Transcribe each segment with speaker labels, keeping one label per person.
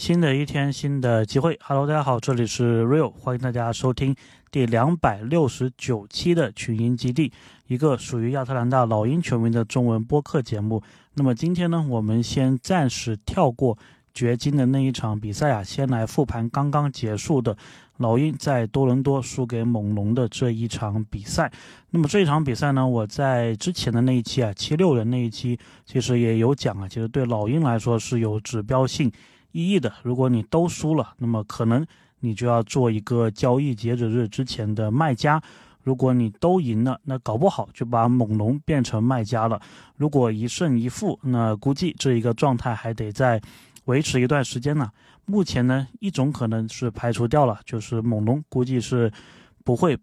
Speaker 1: 新的一天，新的机会。Hello，大家好，这里是 Real，欢迎大家收听第两百六十九期的群英基地，一个属于亚特兰大老鹰球迷的中文播客节目。那么今天呢，我们先暂时跳过掘金的那一场比赛啊，先来复盘刚刚结束的老鹰在多伦多输给猛龙的这一场比赛。那么这一场比赛呢，我在之前的那一期啊，七六人那一期其实也有讲啊，其实对老鹰来说是有指标性。意义的，如果你都输了，那么可能你就要做一个交易截止日之前的卖家；如果你都赢了，那搞不好就把猛龙变成卖家了。如果一胜一负，那估计这一个状态还得再维持一段时间呢。目前呢，一种可能是排除掉了，就是猛龙估计是不会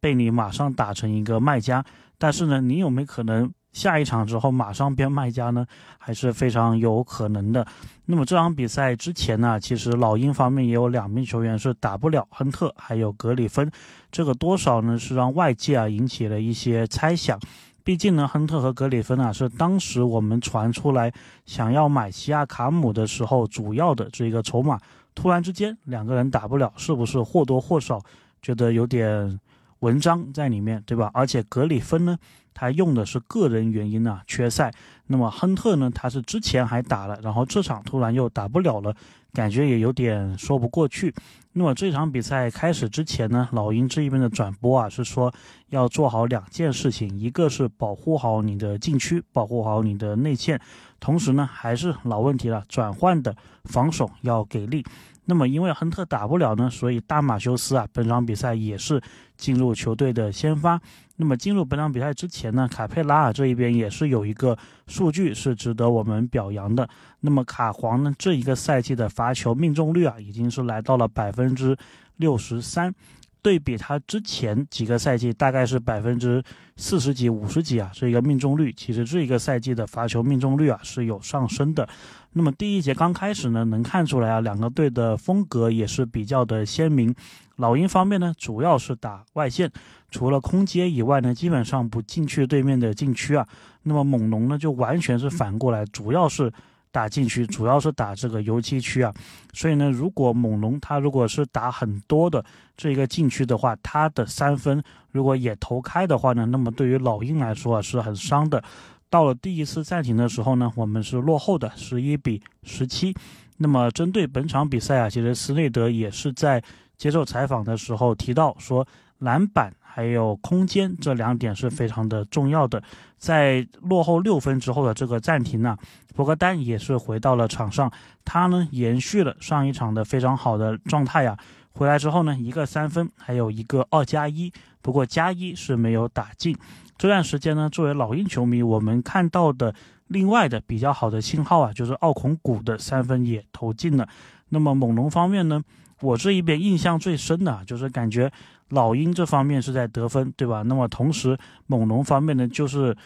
Speaker 1: 被你马上打成一个卖家。但是呢，你有没有可能？下一场之后马上变卖家呢，还是非常有可能的。那么这场比赛之前呢，其实老鹰方面也有两名球员是打不了，亨特还有格里芬，这个多少呢是让外界啊引起了一些猜想。毕竟呢，亨特和格里芬啊是当时我们传出来想要买西亚卡姆的时候主要的这个筹码。突然之间两个人打不了，是不是或多或少觉得有点文章在里面，对吧？而且格里芬呢？他用的是个人原因啊，缺赛。那么亨特呢？他是之前还打了，然后这场突然又打不了了，感觉也有点说不过去。那么这场比赛开始之前呢，老鹰这一边的转播啊是说要做好两件事情，一个是保护好你的禁区，保护好你的内线，同时呢还是老问题了，转换的防守要给力。那么因为亨特打不了呢，所以大马修斯啊本场比赛也是进入球队的先发。那么进入本场比赛之前呢，卡佩拉尔这一边也是有一个数据是值得我们表扬的。那么卡皇呢，这一个赛季的罚球命中率啊，已经是来到了百分之六十三，对比他之前几个赛季大概是百分之四十几、五十几啊，这一个命中率，其实这一个赛季的罚球命中率啊是有上升的。那么第一节刚开始呢，能看出来啊，两个队的风格也是比较的鲜明。老鹰方面呢，主要是打外线，除了空接以外呢，基本上不进去对面的禁区啊。那么猛龙呢，就完全是反过来，主要是打禁区，主要是打这个游击区啊。所以呢，如果猛龙他如果是打很多的这个禁区的话，他的三分如果也投开的话呢，那么对于老鹰来说啊是很伤的。到了第一次暂停的时候呢，我们是落后的十一比十七。那么针对本场比赛啊，其实斯内德也是在。接受采访的时候提到说，篮板还有空间这两点是非常的重要的。在落后六分之后的这个暂停呢，博格丹也是回到了场上，他呢延续了上一场的非常好的状态呀。回来之后呢，一个三分，还有一个二加一，不过加一是没有打进。这段时间呢，作为老鹰球迷，我们看到的另外的比较好的信号啊，就是奥孔古的三分也投进了。那么猛龙方面呢？我这一边印象最深的就是感觉老鹰这方面是在得分，对吧？那么同时猛龙方面呢，就是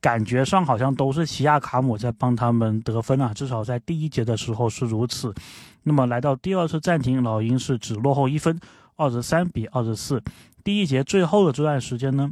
Speaker 1: 感觉上好像都是西亚卡姆在帮他们得分啊，至少在第一节的时候是如此。那么来到第二次暂停，老鹰是只落后一分，二十三比二十四。第一节最后的这段时间呢，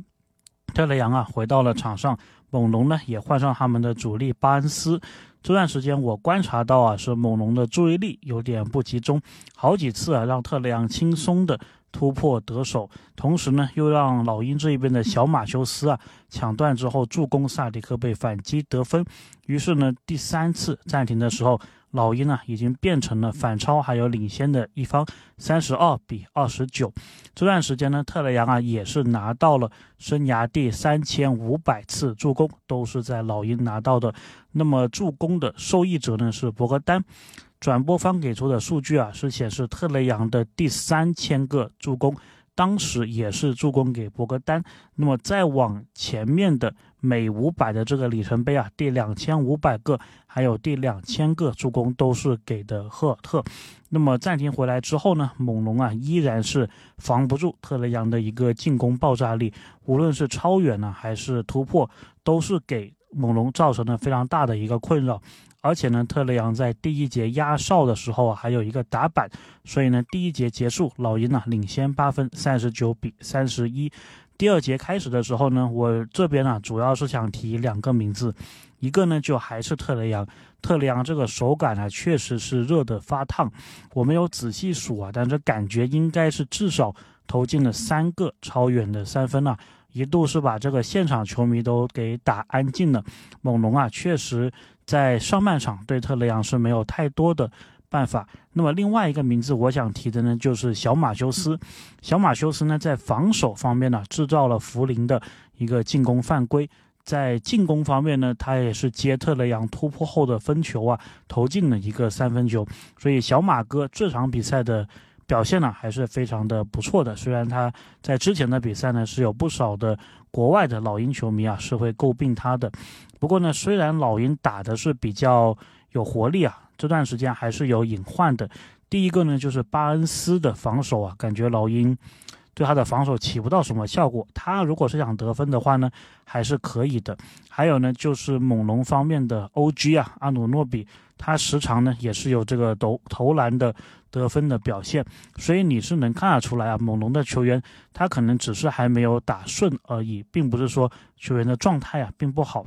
Speaker 1: 特雷杨啊回到了场上，猛龙呢也换上他们的主力巴恩斯。这段时间我观察到啊，是猛龙的注意力有点不集中，好几次啊让特雷杨轻松的突破得手，同时呢又让老鹰这一边的小马修斯啊抢断之后助攻萨迪克被反击得分，于是呢第三次暂停的时候。老鹰呢，已经变成了反超还有领先的一方，三十二比二十九。这段时间呢，特雷杨啊也是拿到了生涯第三千五百次助攻，都是在老鹰拿到的。那么助攻的受益者呢是博格丹。转播方给出的数据啊是显示特雷杨的第三千个助攻。当时也是助攻给博格丹，那么再往前面的每五百的这个里程碑啊，第两千五百个，还有第两千个助攻都是给的赫尔特。那么暂停回来之后呢，猛龙啊依然是防不住特雷杨的一个进攻爆炸力，无论是超远呢还是突破，都是给猛龙造成了非常大的一个困扰。而且呢，特雷杨在第一节压哨的时候啊，还有一个打板，所以呢，第一节结束，老鹰呢领先八分，三十九比三十一。第二节开始的时候呢，我这边呢主要是想提两个名字，一个呢就还是特雷杨，特雷杨这个手感呢确实是热的发烫，我没有仔细数啊，但这感觉应该是至少投进了三个超远的三分啊，一度是把这个现场球迷都给打安静了。猛龙啊，确实在上半场对特雷杨是没有太多的。办法。那么另外一个名字我想提的呢，就是小马修斯。小马修斯呢，在防守方面呢，制造了福林的一个进攻犯规；在进攻方面呢，他也是接特雷杨突破后的分球啊，投进了一个三分球。所以小马哥这场比赛的表现呢，还是非常的不错的。虽然他在之前的比赛呢，是有不少的国外的老鹰球迷啊，是会诟病他的。不过呢，虽然老鹰打的是比较有活力啊。这段时间还是有隐患的。第一个呢，就是巴恩斯的防守啊，感觉老鹰对他的防守起不到什么效果。他如果是想得分的话呢，还是可以的。还有呢，就是猛龙方面的 OG 啊，阿努诺比，他时常呢也是有这个投投篮的得分的表现。所以你是能看得出来啊，猛龙的球员他可能只是还没有打顺而已，并不是说球员的状态啊并不好。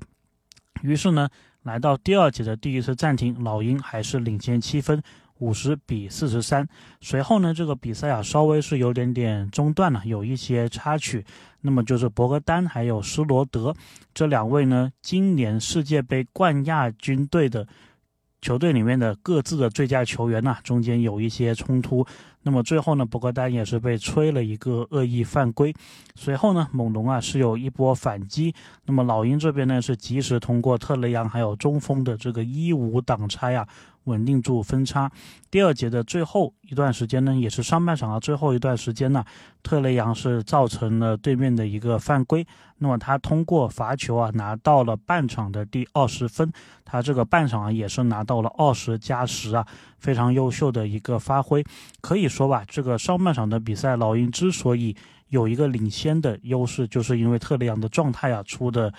Speaker 1: 于是呢。来到第二节的第一次暂停，老鹰还是领先七分，五十比四十三。随后呢，这个比赛啊稍微是有点点中断了，有一些插曲。那么就是博格丹还有施罗德这两位呢，今年世界杯冠亚军队的球队里面的各自的最佳球员呐，中间有一些冲突。那么最后呢，博格丹也是被吹了一个恶意犯规。随后呢，猛龙啊是有一波反击。那么老鹰这边呢是及时通过特雷杨还有中锋的这个一五挡拆啊。稳定住分差。第二节的最后一段时间呢，也是上半场的最后一段时间呢，特雷杨是造成了对面的一个犯规。那么他通过罚球啊，拿到了半场的第二十分。他这个半场啊，也是拿到了二十加十啊，非常优秀的一个发挥。可以说吧，这个上半场的比赛，老鹰之所以有一个领先的优势，就是因为特雷杨的状态啊出的。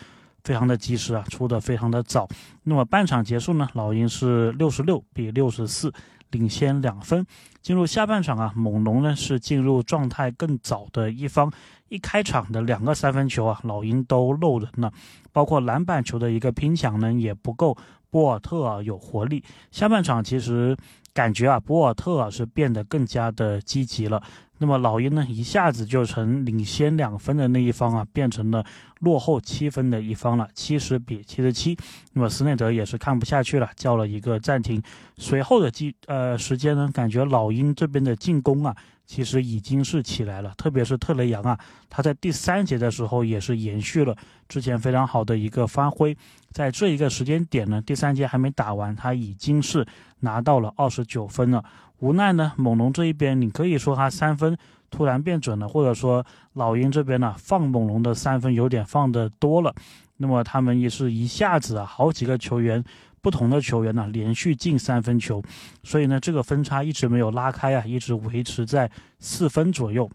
Speaker 1: 非常的及时啊，出的非常的早。那么半场结束呢，老鹰是六十六比六十四，领先两分。进入下半场啊，猛龙呢是进入状态更早的一方。一开场的两个三分球啊，老鹰都漏人了，包括篮板球的一个拼抢呢也不够。波尔特有活力。下半场其实感觉啊，博尔特啊是变得更加的积极了。那么老鹰呢，一下子就从领先两分的那一方啊，变成了落后七分的一方了，七十比七十七。那么斯内德也是看不下去了，叫了一个暂停。随后的机呃时间呢，感觉老鹰这边的进攻啊，其实已经是起来了，特别是特雷杨啊，他在第三节的时候也是延续了之前非常好的一个发挥。在这一个时间点呢，第三节还没打完，他已经是拿到了二十九分了。无奈呢，猛龙这一边，你可以说他三分突然变准了，或者说老鹰这边呢放猛龙的三分有点放的多了，那么他们也是一下子啊好几个球员，不同的球员呢连续进三分球，所以呢这个分差一直没有拉开啊，一直维持在四分左右，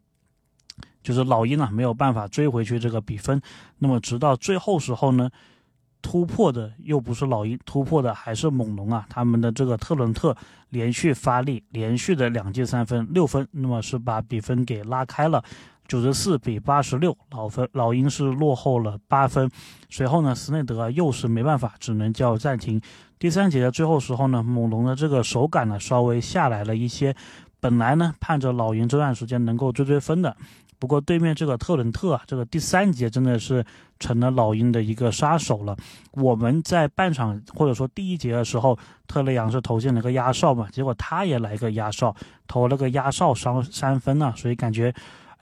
Speaker 1: 就是老鹰啊没有办法追回去这个比分，那么直到最后时候呢。突破的又不是老鹰，突破的还是猛龙啊！他们的这个特伦特连续发力，连续的两记三分，六分，那么是把比分给拉开了，九十四比八十六，老分老鹰是落后了八分。随后呢，斯内德又是没办法，只能叫暂停。第三节的最后时候呢，猛龙的这个手感呢稍微下来了一些，本来呢盼着老鹰这段时间能够追追分的。不过对面这个特伦特啊，这个第三节真的是成了老鹰的一个杀手了。我们在半场或者说第一节的时候，特雷杨是投进了一个压哨嘛，结果他也来个压哨，投了个压哨三三分啊，所以感觉。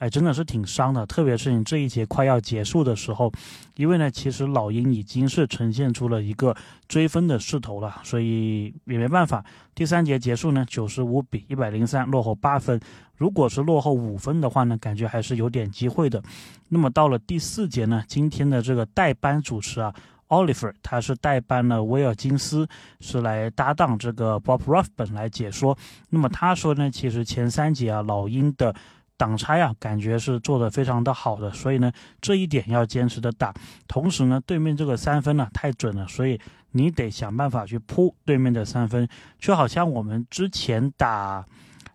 Speaker 1: 哎，真的是挺伤的，特别是你这一节快要结束的时候，因为呢，其实老鹰已经是呈现出了一个追分的势头了，所以也没办法。第三节结束呢，九十五比一百零三，落后八分。如果是落后五分的话呢，感觉还是有点机会的。那么到了第四节呢，今天的这个代班主持啊，Oliver，他是代班了威尔金斯，是来搭档这个 Bob Ruffin 来解说。那么他说呢，其实前三节啊，老鹰的。挡拆啊，感觉是做的非常的好的，所以呢，这一点要坚持的打。同时呢，对面这个三分呢太准了，所以你得想办法去扑对面的三分，就好像我们之前打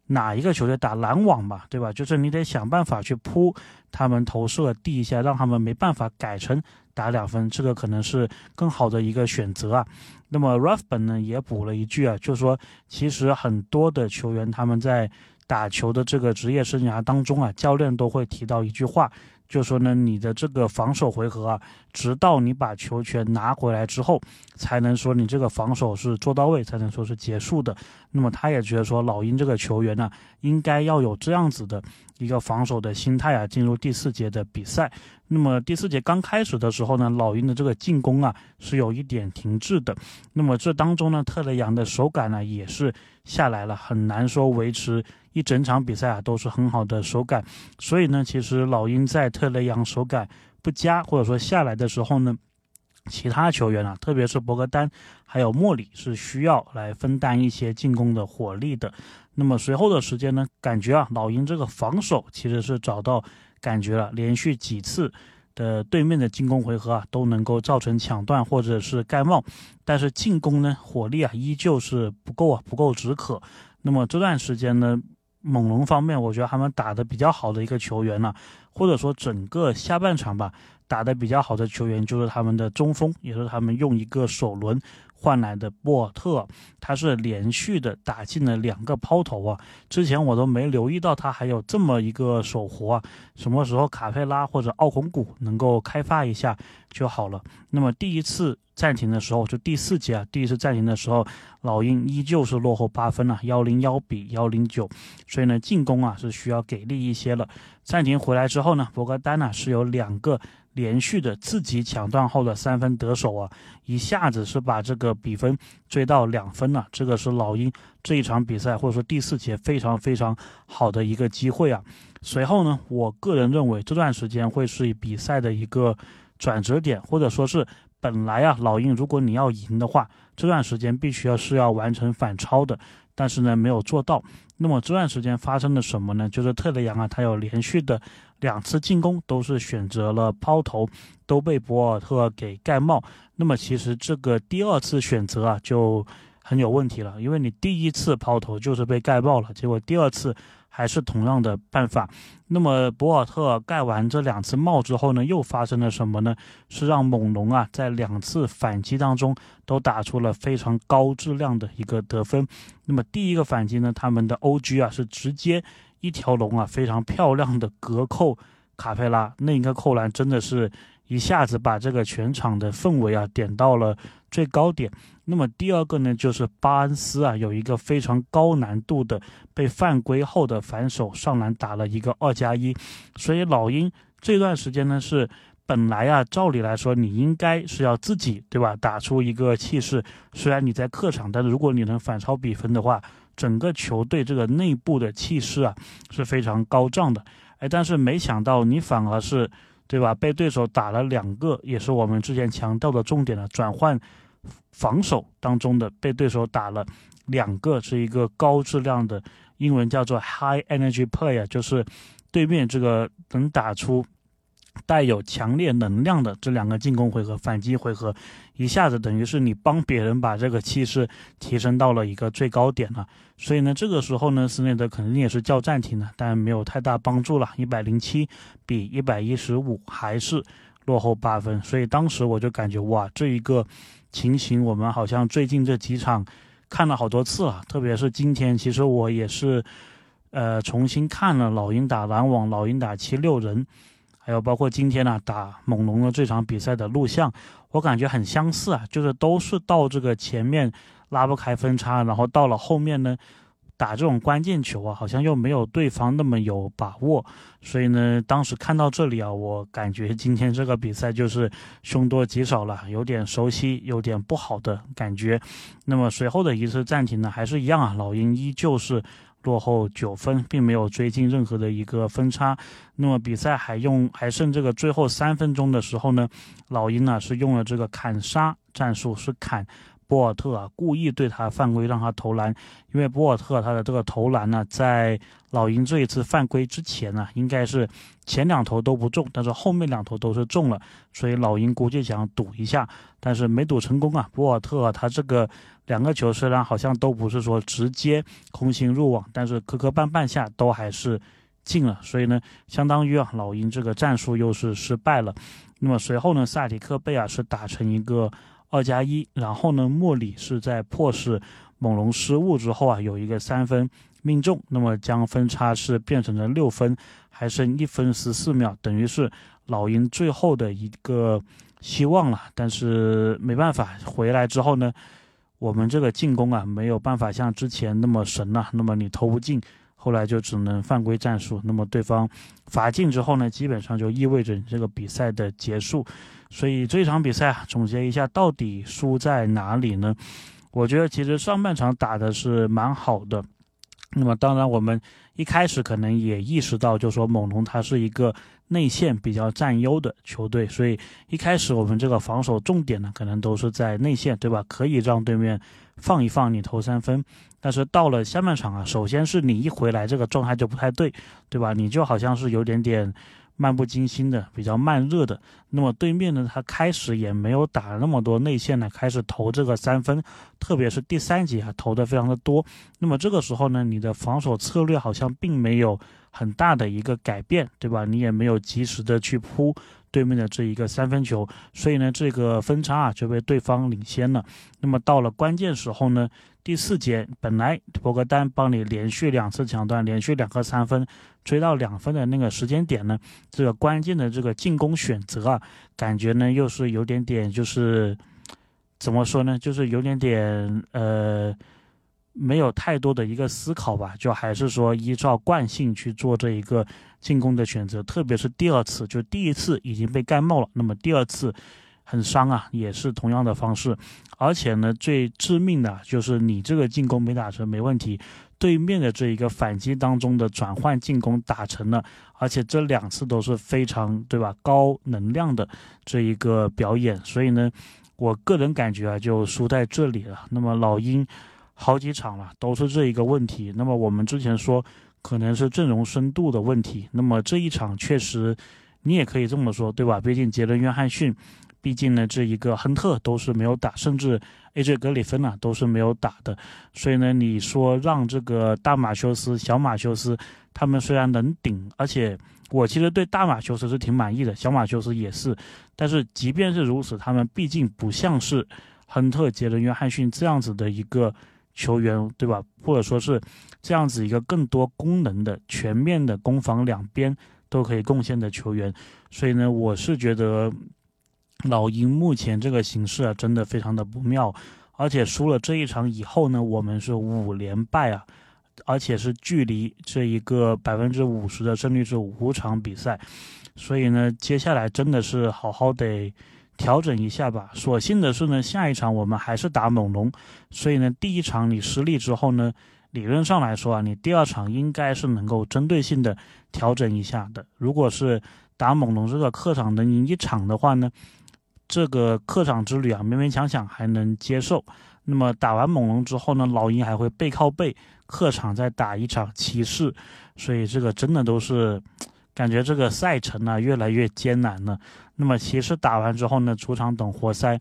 Speaker 1: 哪一个球队打拦网嘛，对吧？就是你得想办法去扑他们投射地下，让他们没办法改成打两分，这个可能是更好的一个选择啊。那么 r a f b e n 呢也补了一句啊，就是说其实很多的球员他们在打球的这个职业生涯当中啊，教练都会提到一句话。就说呢，你的这个防守回合啊，直到你把球权拿回来之后，才能说你这个防守是做到位，才能说是结束的。那么他也觉得说，老鹰这个球员呢，应该要有这样子的一个防守的心态啊，进入第四节的比赛。那么第四节刚开始的时候呢，老鹰的这个进攻啊是有一点停滞的。那么这当中呢，特雷杨的手感呢也是下来了，很难说维持。一整场比赛啊都是很好的手感，所以呢，其实老鹰在特雷杨手感不佳或者说下来的时候呢，其他球员啊，特别是博格丹还有莫里是需要来分担一些进攻的火力的。那么随后的时间呢，感觉啊，老鹰这个防守其实是找到感觉了，连续几次的对面的进攻回合啊都能够造成抢断或者是盖帽，但是进攻呢火力啊依旧是不够啊，不够止渴。那么这段时间呢？猛龙方面，我觉得他们打的比较好的一个球员呢，或者说整个下半场吧，打的比较好的球员就是他们的中锋，也是他们用一个首轮换来的博尔特，他是连续的打进了两个抛投啊，之前我都没留意到他还有这么一个手活啊，什么时候卡佩拉或者奥孔古能够开发一下就好了。那么第一次。暂停的时候，就第四节啊，第一次暂停的时候，老鹰依旧是落后八分啊，幺零幺比幺零九，所以呢，进攻啊是需要给力一些了。暂停回来之后呢，博格丹呢是有两个连续的自己抢断后的三分得手啊，一下子是把这个比分追到两分了。这个是老鹰这一场比赛或者说第四节非常非常好的一个机会啊。随后呢，我个人认为这段时间会是比赛的一个转折点，或者说是。本来啊，老鹰，如果你要赢的话，这段时间必须要是要完成反超的，但是呢没有做到。那么这段时间发生了什么呢？就是特雷杨啊，他有连续的两次进攻都是选择了抛投，都被博尔特给盖帽。那么其实这个第二次选择啊就很有问题了，因为你第一次抛投就是被盖爆了，结果第二次。还是同样的办法。那么博尔特盖完这两次帽之后呢，又发生了什么呢？是让猛龙啊在两次反击当中都打出了非常高质量的一个得分。那么第一个反击呢，他们的 OG 啊是直接一条龙啊非常漂亮的隔扣卡佩拉，那一个扣篮真的是一下子把这个全场的氛围啊点到了最高点。那么第二个呢，就是巴恩斯啊，有一个非常高难度的被犯规后的反手上篮打了一个二加一，所以老鹰这段时间呢是本来啊，照理来说你应该是要自己对吧，打出一个气势。虽然你在客场，但是如果你能反超比分的话，整个球队这个内部的气势啊是非常高涨的。哎，但是没想到你反而是对吧，被对手打了两个，也是我们之前强调的重点的转换。防守当中的被对手打了两个，是一个高质量的，英文叫做 high energy play 啊，就是对面这个能打出带有强烈能量的这两个进攻回合、反击回合，一下子等于是你帮别人把这个气势提升到了一个最高点了。所以呢，这个时候呢，斯内德肯定也是叫暂停的，但没有太大帮助了。一百零七比一百一十五，还是落后八分。所以当时我就感觉哇，这一个。情形我们好像最近这几场看了好多次了，特别是今天，其实我也是，呃，重新看了老鹰打篮网、老鹰打七六人，还有包括今天呢打猛龙的这场比赛的录像，我感觉很相似啊，就是都是到这个前面拉不开分差，然后到了后面呢。打这种关键球啊，好像又没有对方那么有把握，所以呢，当时看到这里啊，我感觉今天这个比赛就是凶多吉少了，有点熟悉，有点不好的感觉。那么随后的一次暂停呢，还是一样啊，老鹰依旧是落后九分，并没有追进任何的一个分差。那么比赛还用还剩这个最后三分钟的时候呢，老鹰呢是用了这个砍杀战术，是砍。博尔特啊故意对他犯规，让他投篮，因为博尔特他的这个投篮呢，在老鹰这一次犯规之前呢，应该是前两投都不中，但是后面两投都是中了，所以老鹰估计想赌一下，但是没赌成功啊。博尔特他这个两个球虽然好像都不是说直接空心入网，但是磕磕绊绊下都还是进了，所以呢，相当于啊老鹰这个战术又是失败了。那么随后呢，萨迪克贝尔是打成一个。二加一，然后呢，莫里是在迫使猛龙失误之后啊，有一个三分命中，那么将分差是变成了六分，还剩一分十四秒，等于是老鹰最后的一个希望了。但是没办法，回来之后呢，我们这个进攻啊，没有办法像之前那么神了。那么你投不进，后来就只能犯规战术。那么对方罚进之后呢，基本上就意味着你这个比赛的结束。所以这场比赛啊，总结一下，到底输在哪里呢？我觉得其实上半场打的是蛮好的。那么当然，我们一开始可能也意识到，就说猛龙它是一个内线比较占优的球队，所以一开始我们这个防守重点呢，可能都是在内线，对吧？可以让对面放一放你投三分。但是到了下半场啊，首先是你一回来这个状态就不太对，对吧？你就好像是有点点。漫不经心的，比较慢热的。那么对面呢，他开始也没有打那么多内线呢，开始投这个三分，特别是第三节啊，投的非常的多。那么这个时候呢，你的防守策略好像并没有很大的一个改变，对吧？你也没有及时的去扑。对面的这一个三分球，所以呢，这个分差啊就被对方领先了。那么到了关键时候呢，第四节本来博格丹帮你连续两次抢断，连续两个三分，追到两分的那个时间点呢，这个关键的这个进攻选择啊，感觉呢又是有点点就是怎么说呢，就是有点点呃。没有太多的一个思考吧，就还是说依照惯性去做这一个进攻的选择，特别是第二次，就第一次已经被盖帽了，那么第二次很伤啊，也是同样的方式，而且呢，最致命的就是你这个进攻没打成没问题，对面的这一个反击当中的转换进攻打成了，而且这两次都是非常对吧高能量的这一个表演，所以呢，我个人感觉啊，就输在这里了。那么老鹰。好几场了，都是这一个问题。那么我们之前说，可能是阵容深度的问题。那么这一场确实，你也可以这么说，对吧？毕竟杰伦·约翰逊，毕竟呢这一个亨特都是没有打，甚至 AJ 格里芬啊都是没有打的。所以呢，你说让这个大马修斯、小马修斯他们虽然能顶，而且我其实对大马修斯是挺满意的，小马修斯也是。但是即便是如此，他们毕竟不像是亨特、杰伦·约翰逊这样子的一个。球员对吧？或者说是这样子一个更多功能的、全面的攻防两边都可以贡献的球员，所以呢，我是觉得老鹰目前这个形势啊，真的非常的不妙。而且输了这一场以后呢，我们是五连败啊，而且是距离这一个百分之五十的胜率是五场比赛，所以呢，接下来真的是好好得。调整一下吧。所幸的是呢，下一场我们还是打猛龙，所以呢，第一场你失利之后呢，理论上来说啊，你第二场应该是能够针对性的调整一下的。如果是打猛龙这个客场能赢一场的话呢，这个客场之旅啊，勉勉强强还能接受。那么打完猛龙之后呢，老鹰还会背靠背客场再打一场骑士，所以这个真的都是。感觉这个赛程呢越来越艰难了。那么骑士打完之后呢，主场等活塞，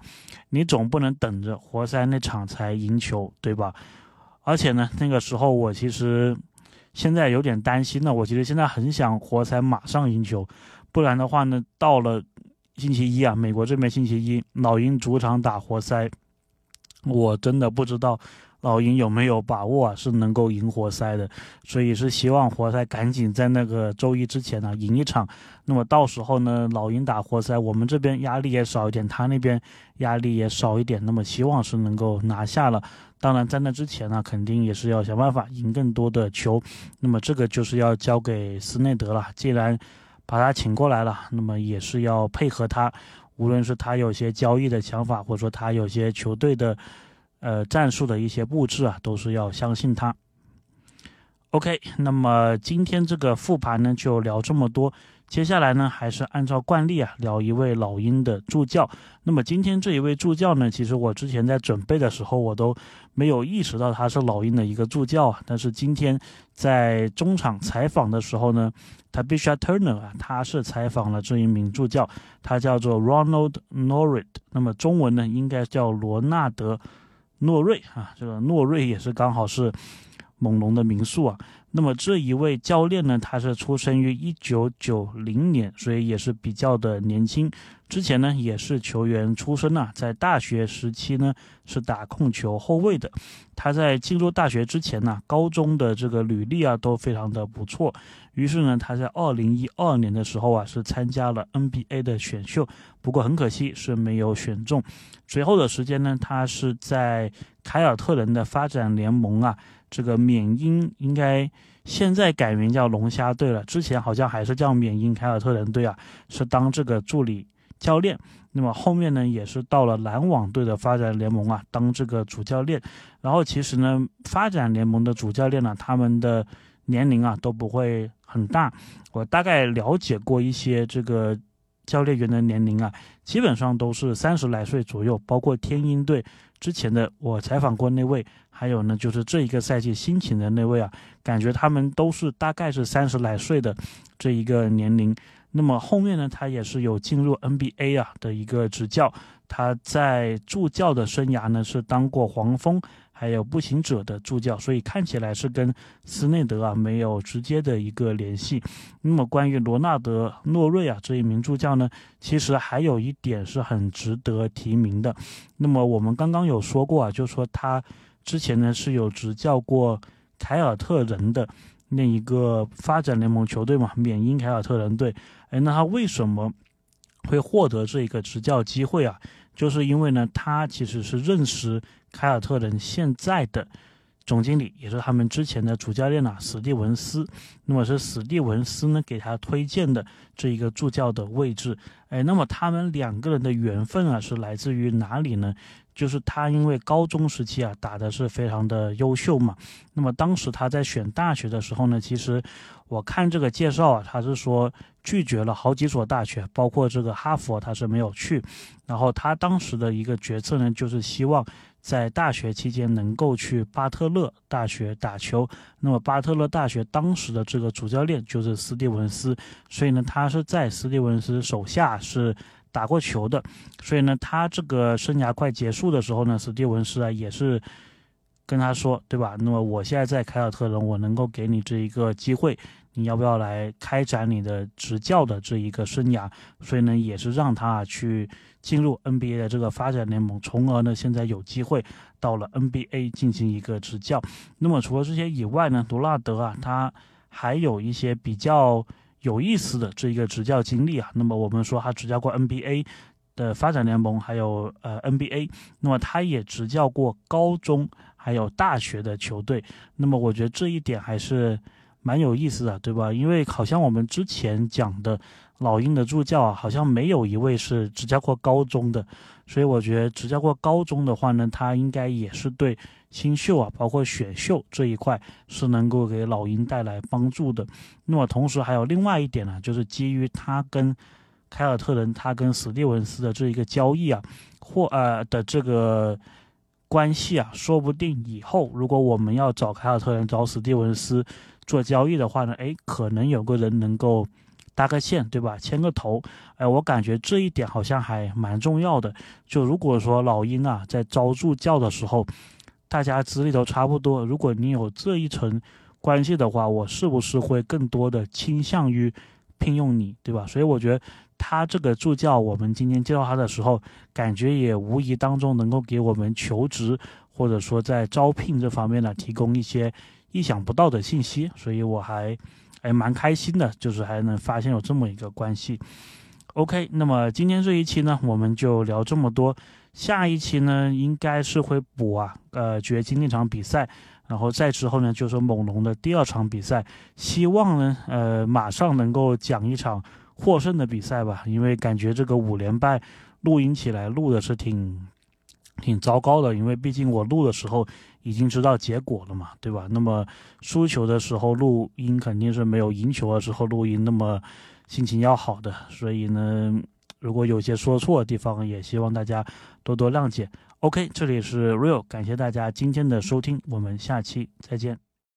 Speaker 1: 你总不能等着活塞那场才赢球，对吧？而且呢，那个时候我其实现在有点担心了。我其实现在很想活塞马上赢球，不然的话呢，到了星期一啊，美国这边星期一，老鹰主场打活塞，我真的不知道。老鹰有没有把握啊？是能够赢活塞的，所以是希望活塞赶紧在那个周一之前呢赢一场。那么到时候呢，老鹰打活塞，我们这边压力也少一点，他那边压力也少一点。那么希望是能够拿下了。当然在那之前呢，肯定也是要想办法赢更多的球。那么这个就是要交给斯内德了。既然把他请过来了，那么也是要配合他，无论是他有些交易的想法，或者说他有些球队的。呃，战术的一些布置啊，都是要相信他。OK，那么今天这个复盘呢，就聊这么多。接下来呢，还是按照惯例啊，聊一位老鹰的助教。那么今天这一位助教呢，其实我之前在准备的时候，我都没有意识到他是老鹰的一个助教啊。但是今天在中场采访的时候呢，他必须 Turner 啊，他是采访了这一名助教，他叫做 Ronald Norrid，那么中文呢应该叫罗纳德诺瑞啊。这个诺瑞也是刚好是猛龙的名宿啊。那么这一位教练呢，他是出生于一九九零年，所以也是比较的年轻。之前呢也是球员出身啊，在大学时期呢是打控球后卫的。他在进入大学之前呢，高中的这个履历啊都非常的不错。于是呢，他在二零一二年的时候啊是参加了 NBA 的选秀，不过很可惜是没有选中。随后的时间呢，他是在凯尔特人的发展联盟啊。这个缅因应该现在改名叫龙虾队了，之前好像还是叫缅因凯尔特人队啊，是当这个助理教练。那么后面呢，也是到了篮网队的发展联盟啊，当这个主教练。然后其实呢，发展联盟的主教练呢，他们的年龄啊都不会很大。我大概了解过一些这个教练员的年龄啊，基本上都是三十来岁左右，包括天鹰队。之前的我采访过那位，还有呢，就是这一个赛季新请的那位啊，感觉他们都是大概是三十来岁的这一个年龄。那么后面呢，他也是有进入 NBA 啊的一个执教，他在助教的生涯呢是当过黄蜂。还有步行者的助教，所以看起来是跟斯内德啊没有直接的一个联系。那么关于罗纳德诺瑞啊这一名助教呢，其实还有一点是很值得提名的。那么我们刚刚有说过啊，就是说他之前呢是有执教过凯尔特人的那一个发展联盟球队嘛，缅因凯尔特人队。哎，那他为什么会获得这一个执教机会啊？就是因为呢，他其实是认识。凯尔特人现在的总经理也是他们之前的主教练啊，史蒂文斯。那么是史蒂文斯呢给他推荐的这一个助教的位置。哎，那么他们两个人的缘分啊是来自于哪里呢？就是他因为高中时期啊打的是非常的优秀嘛。那么当时他在选大学的时候呢，其实我看这个介绍啊，他是说拒绝了好几所大学，包括这个哈佛他是没有去。然后他当时的一个决策呢，就是希望。在大学期间能够去巴特勒大学打球，那么巴特勒大学当时的这个主教练就是斯蒂文斯，所以呢，他是在斯蒂文斯手下是打过球的，所以呢，他这个生涯快结束的时候呢，斯蒂文斯啊也是跟他说，对吧？那么我现在在凯尔特人，我能够给你这一个机会。你要不要来开展你的执教的这一个生涯？所以呢，也是让他去进入 NBA 的这个发展联盟，从而呢，现在有机会到了 NBA 进行一个执教。那么除了这些以外呢，罗纳德啊，他还有一些比较有意思的这一个执教经历啊。那么我们说他执教过 NBA 的发展联盟，还有呃 NBA。那么他也执教过高中还有大学的球队。那么我觉得这一点还是。蛮有意思的，对吧？因为好像我们之前讲的老鹰的助教啊，好像没有一位是执教过高中的，所以我觉得执教过高中的话呢，他应该也是对新秀啊，包括选秀这一块是能够给老鹰带来帮助的。那么同时还有另外一点呢，就是基于他跟凯尔特人、他跟史蒂文斯的这一个交易啊，或呃的这个关系啊，说不定以后如果我们要找凯尔特人、找史蒂文斯。做交易的话呢，哎，可能有个人能够搭个线，对吧？牵个头，哎，我感觉这一点好像还蛮重要的。就如果说老鹰啊在招助教的时候，大家资历都差不多，如果你有这一层关系的话，我是不是会更多的倾向于聘用你，对吧？所以我觉得他这个助教，我们今天介绍他的时候，感觉也无疑当中能够给我们求职或者说在招聘这方面呢提供一些。意想不到的信息，所以我还还蛮开心的，就是还能发现有这么一个关系。OK，那么今天这一期呢，我们就聊这么多。下一期呢，应该是会补啊，呃，掘金那场比赛，然后再之后呢，就是猛龙的第二场比赛。希望呢，呃，马上能够讲一场获胜的比赛吧，因为感觉这个五连败录音起来录的是挺挺糟糕的，因为毕竟我录的时候。已经知道结果了嘛，对吧？那么输球的时候录音肯定是没有赢球的时候录音那么心情要好的，所以呢，如果有些说错的地方，也希望大家多多谅解。OK，这里是 Real，感谢大家今天的收听，我们下期再见。